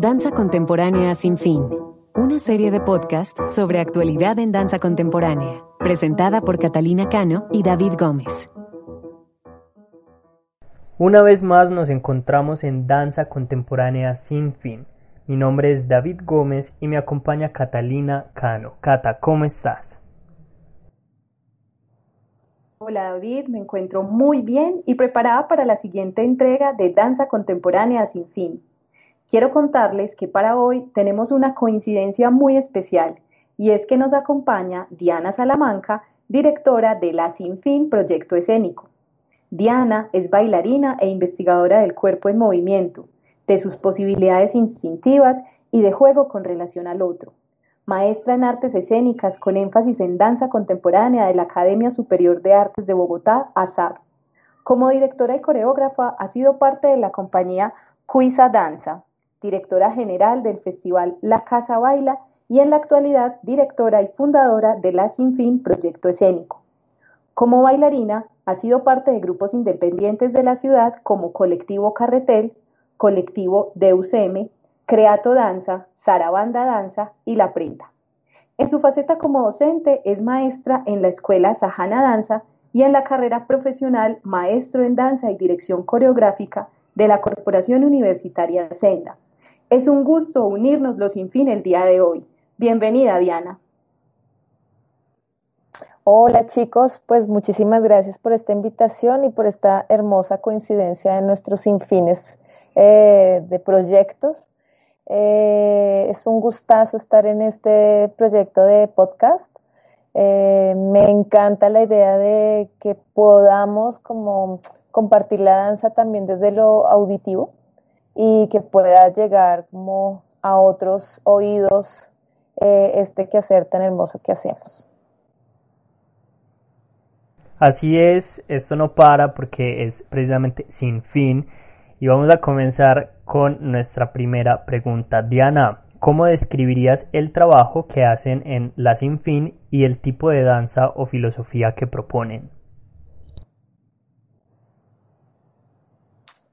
Danza Contemporánea Sin Fin, una serie de podcast sobre actualidad en danza contemporánea, presentada por Catalina Cano y David Gómez. Una vez más nos encontramos en Danza Contemporánea Sin Fin. Mi nombre es David Gómez y me acompaña Catalina Cano. Cata, ¿cómo estás? Hola David, me encuentro muy bien y preparada para la siguiente entrega de Danza Contemporánea Sin Fin. Quiero contarles que para hoy tenemos una coincidencia muy especial y es que nos acompaña Diana Salamanca, directora de La Sin Fin Proyecto Escénico. Diana es bailarina e investigadora del cuerpo en movimiento, de sus posibilidades instintivas y de juego con relación al otro maestra en artes escénicas con énfasis en danza contemporánea de la Academia Superior de Artes de Bogotá, ASAB. Como directora y coreógrafa ha sido parte de la compañía Cuisa Danza, directora general del festival La Casa Baila y en la actualidad directora y fundadora de La Sinfín Proyecto Escénico. Como bailarina, ha sido parte de grupos independientes de la ciudad como Colectivo Carretel, Colectivo DUCM, Creato Danza, Sarabanda Danza y La Prenda. En su faceta como docente es maestra en la Escuela Sajana Danza y en la carrera profesional Maestro en Danza y Dirección Coreográfica de la Corporación Universitaria Senda. Es un gusto unirnos los sin fin el día de hoy. Bienvenida, Diana. Hola chicos, pues muchísimas gracias por esta invitación y por esta hermosa coincidencia en nuestros sinfines eh, de proyectos. Eh, es un gustazo estar en este proyecto de podcast. Eh, me encanta la idea de que podamos como compartir la danza también desde lo auditivo y que pueda llegar como a otros oídos eh, este quehacer tan hermoso que hacemos. Así es, esto no para porque es precisamente sin fin y vamos a comenzar con nuestra primera pregunta. Diana, ¿cómo describirías el trabajo que hacen en La Sin Fin y el tipo de danza o filosofía que proponen?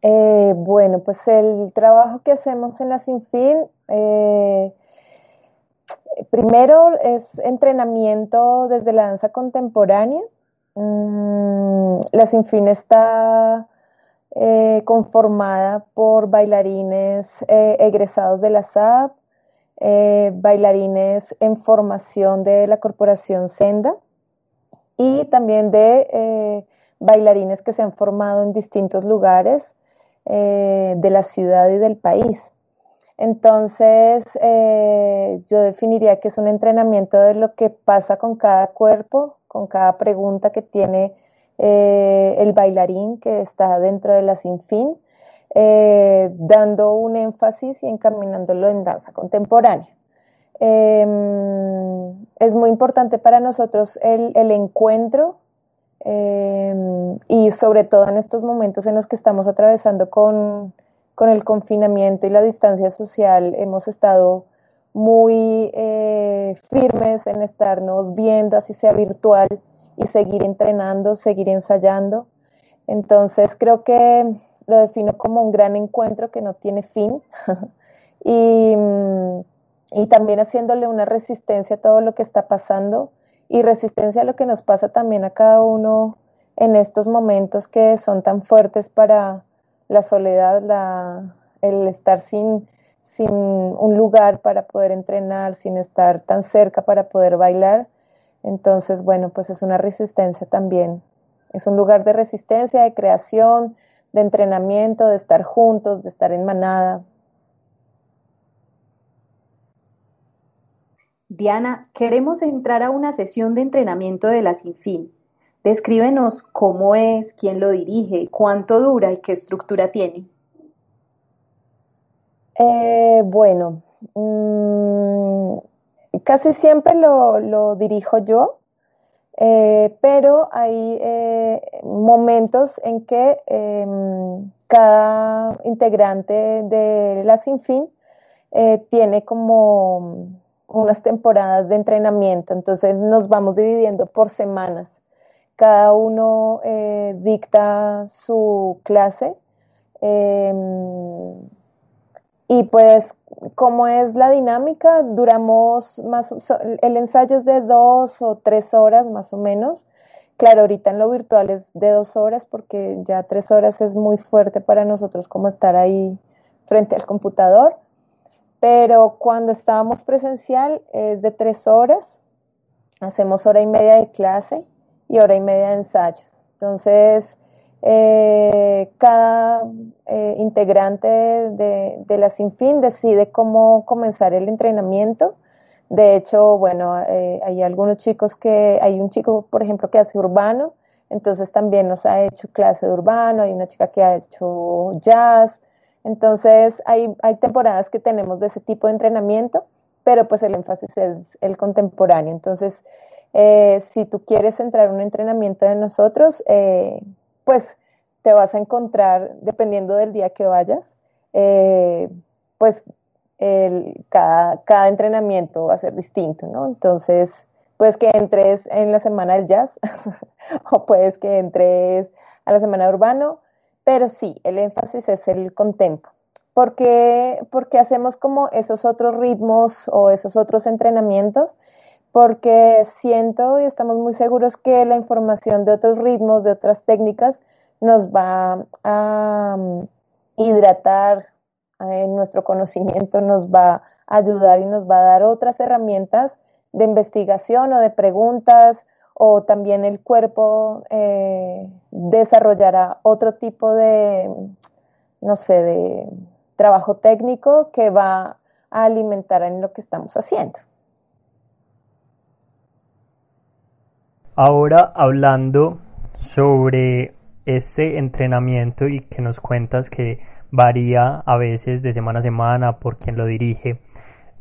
Eh, bueno, pues el trabajo que hacemos en La Sin Fin, eh, primero es entrenamiento desde la danza contemporánea. Mm, la Sin Fin está eh, conformada por bailarines eh, egresados de la SAP, bailarines en formación de la Corporación Senda y también de bailarines que se han formado en distintos lugares de la ciudad y del país. Entonces, yo definiría que es un entrenamiento de lo que pasa con cada cuerpo, con cada pregunta que tiene eh, el bailarín que está dentro de la sinfín, eh, dando un énfasis y encaminándolo en danza contemporánea. Em, es muy importante para nosotros el, encuentro em, y sobre todo en estos momentos en los que estamos atravesando con, con el confinamiento y la distancia social, hemos estado muy eh, firmes en estarnos viendo, así sea virtual, y seguir entrenando, seguir ensayando. Entonces creo que lo defino como un gran encuentro que no tiene fin y, y, también haciéndole una resistencia a todo lo que está pasando y resistencia a lo que nos pasa también a cada uno en estos momentos que son tan fuertes para la soledad, la, el estar sin, sin un lugar para poder entrenar, sin estar tan cerca para poder bailar entonces, bueno, pues es una resistencia también. Es un lugar de resistencia, de creación, de entrenamiento, de estar juntos, de estar en manada. Diana, queremos entrar a una sesión de entrenamiento de la Sinfín. Descríbenos cómo es, quién lo dirige, cuánto dura y qué estructura tiene. Eh, bueno, mm, Casi siempre lo, dirijo yo, eh, pero hay eh, momentos en que em, cada integrante de la Sinfín eh, tiene como unas temporadas de entrenamiento, entonces nos vamos dividiendo por semanas. Cada uno dicta su clase em, y pues, como es la dinámica, duramos más, el ensayo es de dos o tres horas más o menos. Claro, ahorita en lo virtual es de dos horas porque ya tres horas es muy fuerte para nosotros como estar ahí frente al computador. Pero cuando estábamos presencial es de tres horas. Hacemos hora y media de clase y hora y media de ensayo. Entonces, eh, cada eh, integrante de, la Sinfín decide cómo comenzar el entrenamiento. De hecho, bueno, eh, hay algunos chicos que, hay un chico, por ejemplo, que hace urbano, entonces también nos ha hecho clase de urbano, hay una chica que ha hecho jazz, entonces hay, hay temporadas que tenemos de ese tipo de entrenamiento, pero pues el énfasis es el contemporáneo. Entonces, si tú quieres entrar en un entrenamiento de nosotros, pues te vas a encontrar, dependiendo del día que vayas, eh, pues cada, cada entrenamiento va a ser distinto, ¿no? Entonces, pues que entres en la semana del jazz o puedes que entres a la semana de urbano, pero sí, el énfasis es el contempo. Porque, porque hacemos como esos otros ritmos o esos otros entrenamientos, porque siento y estamos muy seguros que la información de otros ritmos, de otras técnicas, nos va a mm, hidratar en nuestro conocimiento, nos va a ayudar y nos va a dar otras herramientas de investigación o de preguntas o también el cuerpo eh, desarrollará otro tipo de, no sé, de trabajo técnico que va a alimentar en lo que estamos haciendo. Ahora hablando sobre este entrenamiento y que nos cuentas que varía a veces de semana a semana por quien lo dirige,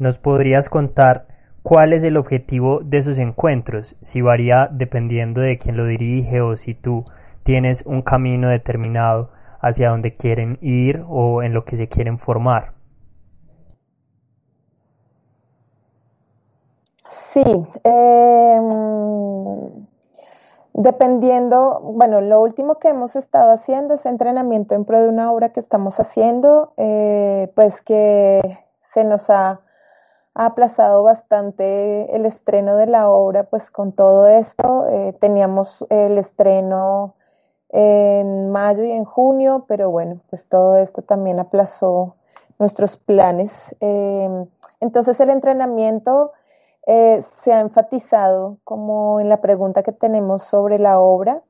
¿nos podrías contar cuál es el objetivo de esos encuentros? Si varía dependiendo de quién lo dirige o si tú tienes un camino determinado hacia donde quieren ir o en lo que se quieren formar. Sí, eh, Dependiendo, bueno, lo último que hemos estado haciendo es entrenamiento en pro de una obra que estamos haciendo, eh, pues que se nos ha, aplazado bastante el estreno de la obra, pues con todo esto. Eh, teníamos el estreno en mayo y en junio, pero bueno, pues todo esto también aplazó nuestros planes. Eh, entonces el entrenamiento eh, se ha enfatizado como en la pregunta que tenemos sobre la obra.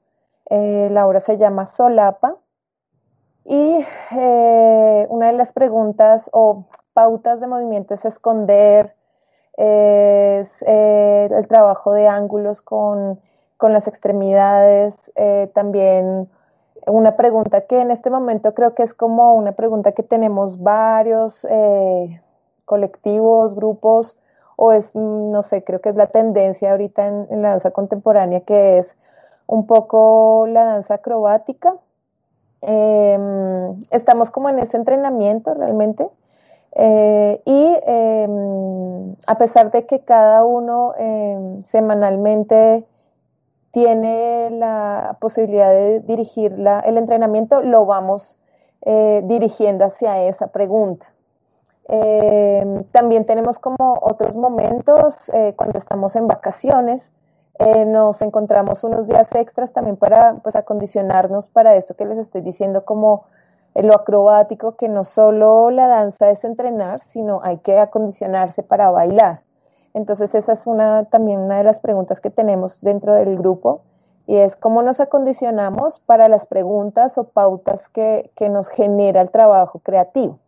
La obra se llama Solapa y una de las preguntas o pautas de movimiento es esconder, es el trabajo de ángulos con, con las extremidades, también una pregunta que en este momento creo que es como una pregunta que tenemos varios colectivos, grupos, o es, mm, no sé, creo que es la tendencia ahorita en, la danza contemporánea que es un poco la danza acrobática. Em, estamos como en ese entrenamiento realmente. Eh, y em, a pesar de que cada uno em, semanalmente tiene la posibilidad de dirigir el entrenamiento, lo vamos eh, dirigiendo hacia esa pregunta. Eh, también tenemos como otros momentos eh, cuando estamos en vacaciones. Nos encontramos unos días extras también para pues acondicionarnos para esto que les estoy diciendo como lo acrobático, que no solo la danza es entrenar, sino hay que acondicionarse para bailar. Entonces esa es una también una de las preguntas que tenemos dentro del grupo y es cómo nos acondicionamos para las preguntas o pautas que, que nos genera el trabajo creativo.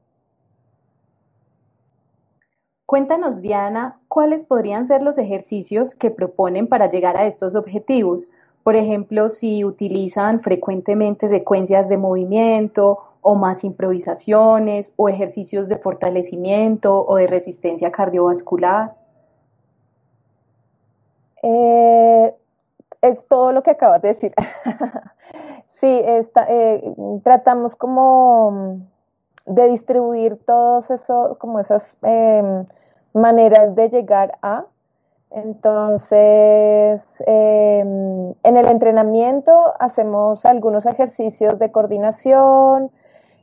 Cuéntanos, Diana, cuáles podrían ser los ejercicios que proponen para llegar a estos objetivos. Por ejemplo, si utilizan frecuentemente secuencias de movimiento o más improvisaciones o ejercicios de fortalecimiento o de resistencia cardiovascular. Eh, es todo lo que acabas de decir. sí, eh, tratamos como de distribuir todos eso, como esas em, maneras de llegar a. Entonces, em, en el entrenamiento hacemos algunos ejercicios de coordinación,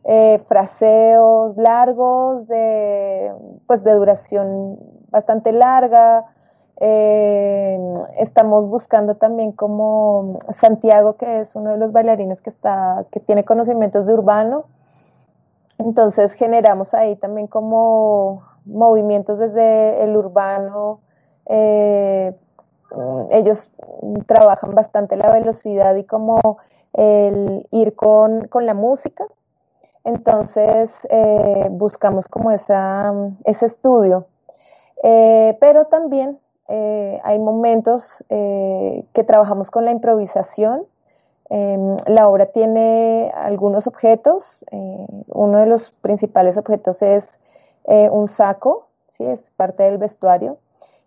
eh, fraseos largos de, pues de duración bastante larga. Eh, estamos buscando también como Santiago, que es uno de los bailarines que está, que tiene conocimientos de urbano. Entonces generamos ahí también como movimientos desde el urbano. Eh, ellos trabajan bastante la velocidad y como el ir con, con la música. Entonces eh, buscamos como esa, ese estudio. Eh, pero también eh, hay momentos que trabajamos con la improvisación. Em, la obra tiene algunos objetos. uno de los principales objetos es un saco, ¿sí? es parte del vestuario.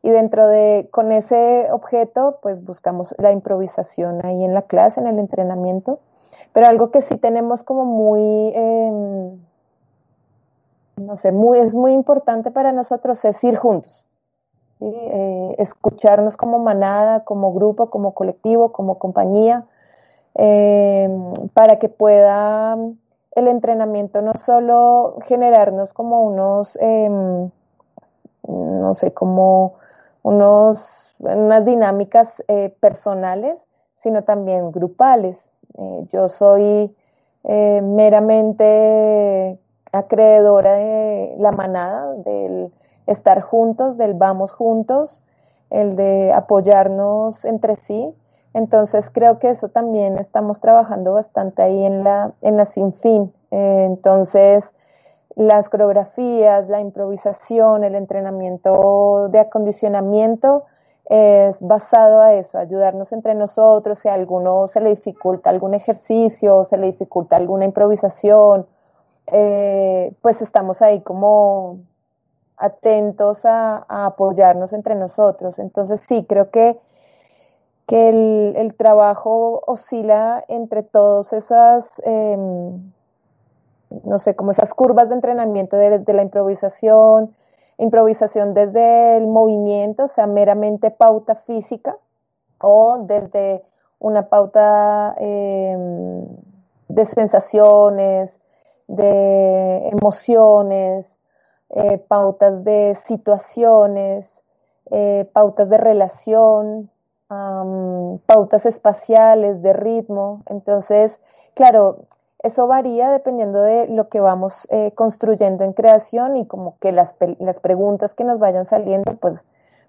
Y dentro de, con ese objeto, pues buscamos la improvisación ahí en la clase, en el entrenamiento. Pero algo que sí tenemos como muy, em, no sé, muy, es muy importante para nosotros es ir juntos. Eh, escucharnos como manada, como grupo, como colectivo, como compañía, em, para que pueda el entrenamiento no solo generarnos como unos, em, no sé, como unos, unas dinámicas eh, personales, sino también grupales. Eh, yo soy eh, meramente acreedora de la manada, del estar juntos, del vamos juntos, el de apoyarnos entre sí. Entonces creo que eso también estamos trabajando bastante ahí en la, en la sinfín. entonces, las coreografías, la improvisación, el entrenamiento de acondicionamiento es basado a eso, ayudarnos entre nosotros, si a alguno se le dificulta algún ejercicio, se le dificulta alguna improvisación, eh, pues estamos ahí como atentos a, apoyarnos entre nosotros. Entonces sí, creo que, que el, trabajo oscila entre todas esas... Em, no sé, como esas curvas de entrenamiento de, la improvisación, improvisación desde el movimiento, o sea, meramente pauta física, o desde una pauta em, de sensaciones, de emociones, eh, pautas de situaciones, eh, pautas de relación, pautas espaciales, de ritmo. Entonces, claro, eso varía dependiendo de lo que vamos eh, construyendo en creación y como que las, las, preguntas que nos vayan saliendo pues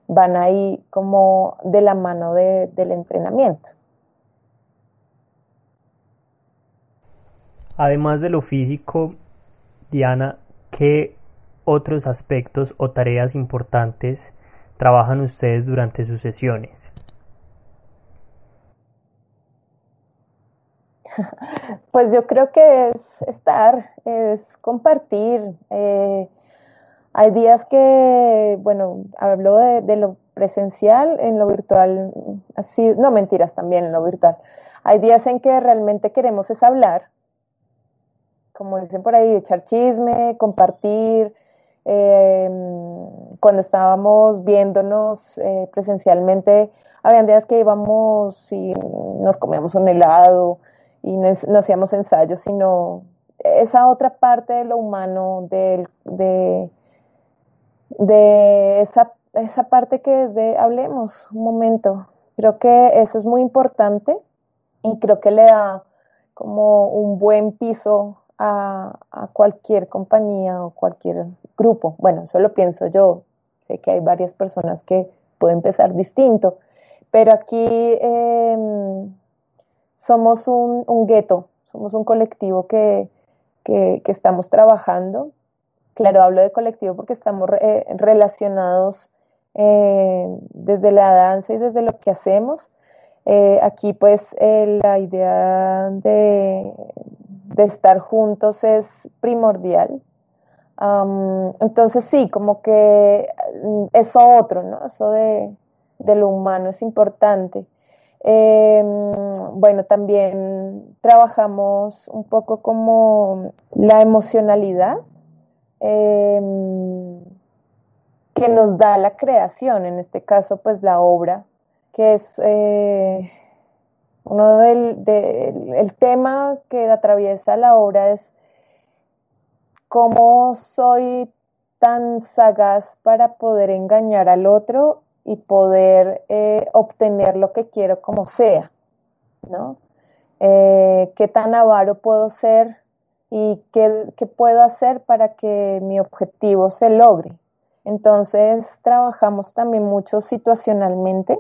van ahí como de la mano del entrenamiento. Además de lo físico, Diana, ¿qué otros aspectos o tareas importantes trabajan ustedes durante sus sesiones? Pues yo creo que es estar, es compartir. Eh, hay días que, bueno, hablo de, lo presencial, en lo virtual, así, no mentiras también en lo virtual. Hay días en que realmente queremos es hablar, como dicen por ahí, echar chisme, compartir. Eh, cuando estábamos viéndonos eh, presencialmente, habían días que íbamos y nos comíamos un helado, y no, hacíamos ensayos, sino esa otra parte de lo humano, de, de, esa, esa parte que de, hablemos un momento. Creo que eso es muy importante y creo que le da como un buen piso a, a, cualquier compañía o cualquier grupo. Bueno, eso lo pienso yo. Sé que hay varias personas que pueden pensar distinto, pero aquí eh, somos un, gueto, somos un colectivo que, estamos trabajando. Claro, hablo de colectivo porque estamos eh, relacionados eh, desde la danza y desde lo que hacemos. Eh, aquí pues la idea de, estar juntos es primordial. entonces sí, como que eso otro, ¿no? Eso de, de lo humano es importante. Eh, bueno, también trabajamos un poco como la emocionalidad eh, que nos da la creación, en este caso pues la obra, que es eh, uno del, el tema que atraviesa la obra es cómo soy tan sagaz para poder engañar al otro y poder eh, obtener lo que quiero como sea, ¿no? Eh, ¿Qué tan avaro puedo ser y qué, puedo hacer para que mi objetivo se logre? Entonces, trabajamos también mucho situacionalmente.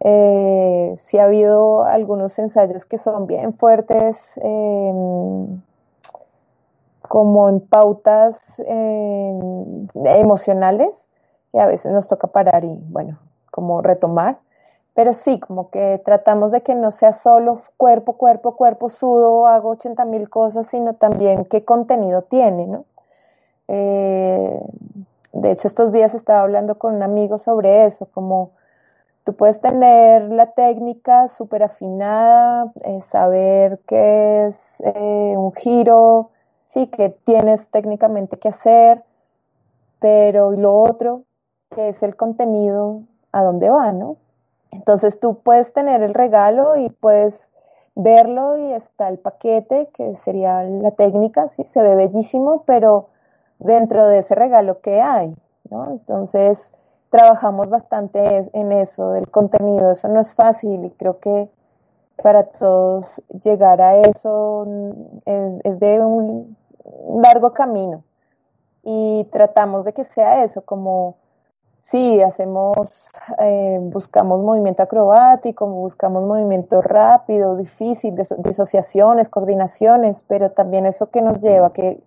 Eh, si ha habido algunos ensayos que son bien fuertes, em, como en pautas em, emocionales, que a veces nos toca parar y, bueno, como retomar. Pero sí, como que tratamos de que no sea solo cuerpo, cuerpo, cuerpo, sudo, hago 80 mil cosas, sino también qué contenido tiene, ¿no? Eh, de hecho, estos días estaba hablando con un amigo sobre eso, como tú puedes tener la técnica súper afinada, eh, saber qué es eh, un giro, sí, que tienes técnicamente que hacer, pero lo otro, que es el contenido, a dónde va, ¿no? Entonces tú puedes tener el regalo y puedes verlo y está el paquete, que sería la técnica, sí, se ve bellísimo, pero dentro de ese regalo, ¿qué hay? ¿no? Entonces trabajamos bastante en eso, del contenido, eso no es fácil y creo que para todos llegar a eso es de un largo camino y tratamos de que sea eso, como Sí, hacemos, eh, buscamos movimiento acrobático, buscamos movimiento rápido, difícil, disociaciones, coordinaciones, pero también eso que nos lleva, que,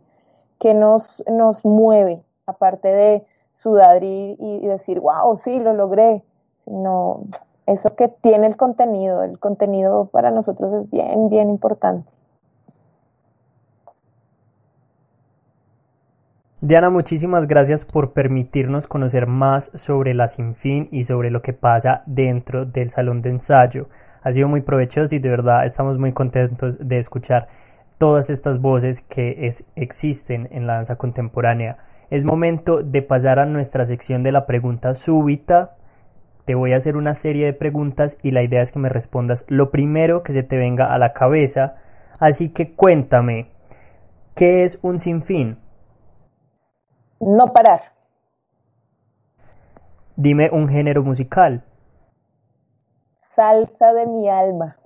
que nos, nos mueve, aparte de sudar y, y decir, wow, sí, lo logré, sino eso que tiene el contenido, el contenido para nosotros es bien, bien importante. Diana, muchísimas gracias por permitirnos conocer más sobre la Sinfín y sobre lo que pasa dentro del salón de ensayo. Ha sido muy provechoso y de verdad estamos muy contentos de escuchar todas estas voces que existen en la danza contemporánea. Es momento de pasar a nuestra sección de la pregunta súbita. Te voy a hacer una serie de preguntas y la idea es que me respondas lo primero que se te venga a la cabeza. Así que cuéntame, ¿qué es un sinfín? No parar. Dime un género musical. Salsa de mi alma.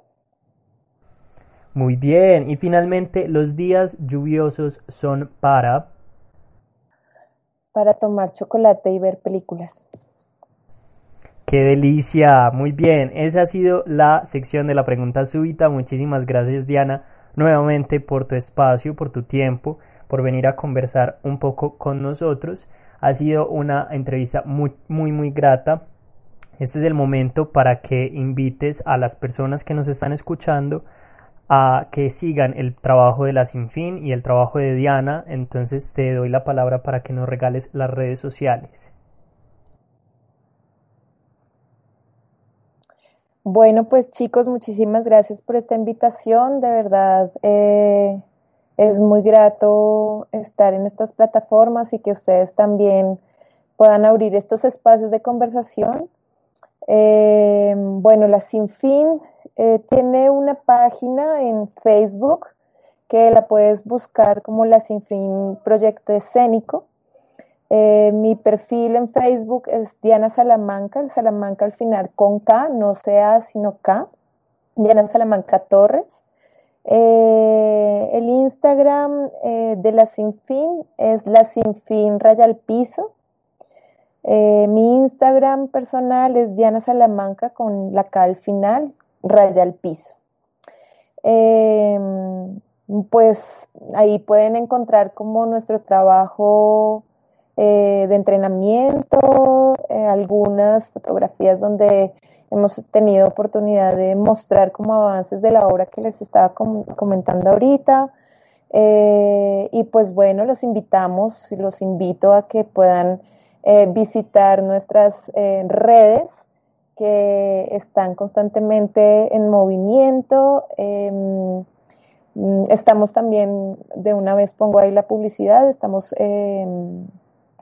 Muy bien. Y finalmente, los días lluviosos son para... Para tomar chocolate y ver películas. ¡Qué delicia! Muy bien. Esa ha sido la sección de la pregunta súbita. Muchísimas gracias, Diana, nuevamente por tu espacio, por tu tiempo por venir a conversar un poco con nosotros. Ha sido una entrevista muy, muy, muy grata. Este es el momento para que invites a las personas que nos están escuchando a que sigan el trabajo de la Sinfín y el trabajo de Diana. Entonces te doy la palabra para que nos regales las redes sociales. Bueno, pues chicos, muchísimas gracias por esta invitación. De verdad, eh, es muy grato estar en estas plataformas y que ustedes también puedan abrir estos espacios de conversación. Eh, bueno, la Sinfín eh, tiene una página en Facebook que la puedes buscar como la Sinfín Proyecto Escénico. Eh, mi perfil en Facebook es Diana Salamanca, el Salamanca al final con K, no sea sino K, Diana Salamanca Torres. Eh, el Instagram eh, de la Sinfín es la Sinfín Raya al Piso. Eh, mi Instagram personal es Diana Salamanca con la K al final, Raya al Piso. pues ahí pueden encontrar como nuestro trabajo de entrenamiento, algunas fotografías donde hemos tenido oportunidad de mostrar como avances de la obra que les estaba comentando ahorita. Eh, y pues bueno, los invitamos, los invito a que puedan eh, visitar nuestras eh, redes que están constantemente en movimiento. Em, estamos también, de una vez pongo ahí la publicidad, estamos em,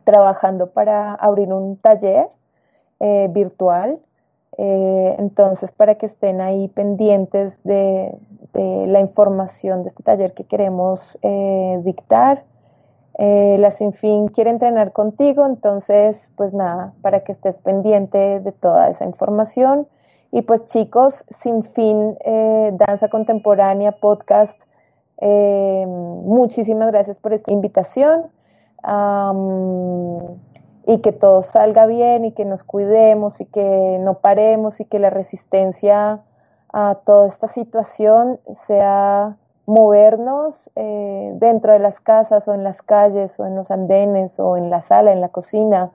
trabajando para abrir un taller virtual eh, entonces, para que estén ahí pendientes de, la información de este taller que queremos eh, dictar. Eh, la Sinfín quiere entrenar contigo, entonces, pues nada, para que estés pendiente de toda esa información. Y pues chicos, Sinfín eh, Danza Contemporánea Podcast, muchísimas gracias por esta invitación. Y que todo salga bien y que nos cuidemos y que no paremos y que la resistencia a toda esta situación sea movernos eh, dentro de las casas o en las calles o en los andenes o en la sala, en la cocina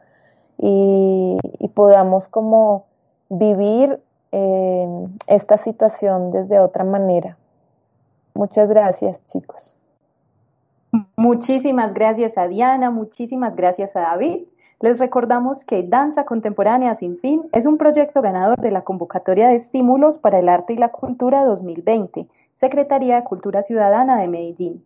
y, podamos como vivir eh, esta situación desde otra manera. Muchas gracias chicos. Muchísimas gracias a Diana, muchísimas gracias a David. Les recordamos que Danza Contemporánea Sin Fin es un proyecto ganador de la convocatoria de estímulos para el arte y la cultura 2020 Secretaría de Cultura Ciudadana de Medellín.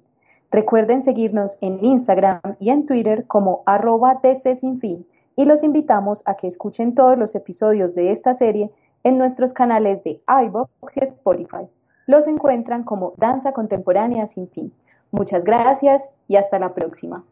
Recuerden seguirnos en Instagram y en Twitter como arroba Sinfín y los invitamos a que escuchen todos los episodios de esta serie en nuestros canales de iVoox y Spotify. Los encuentran como Danza Contemporánea Sin Fin. Muchas gracias y hasta la próxima.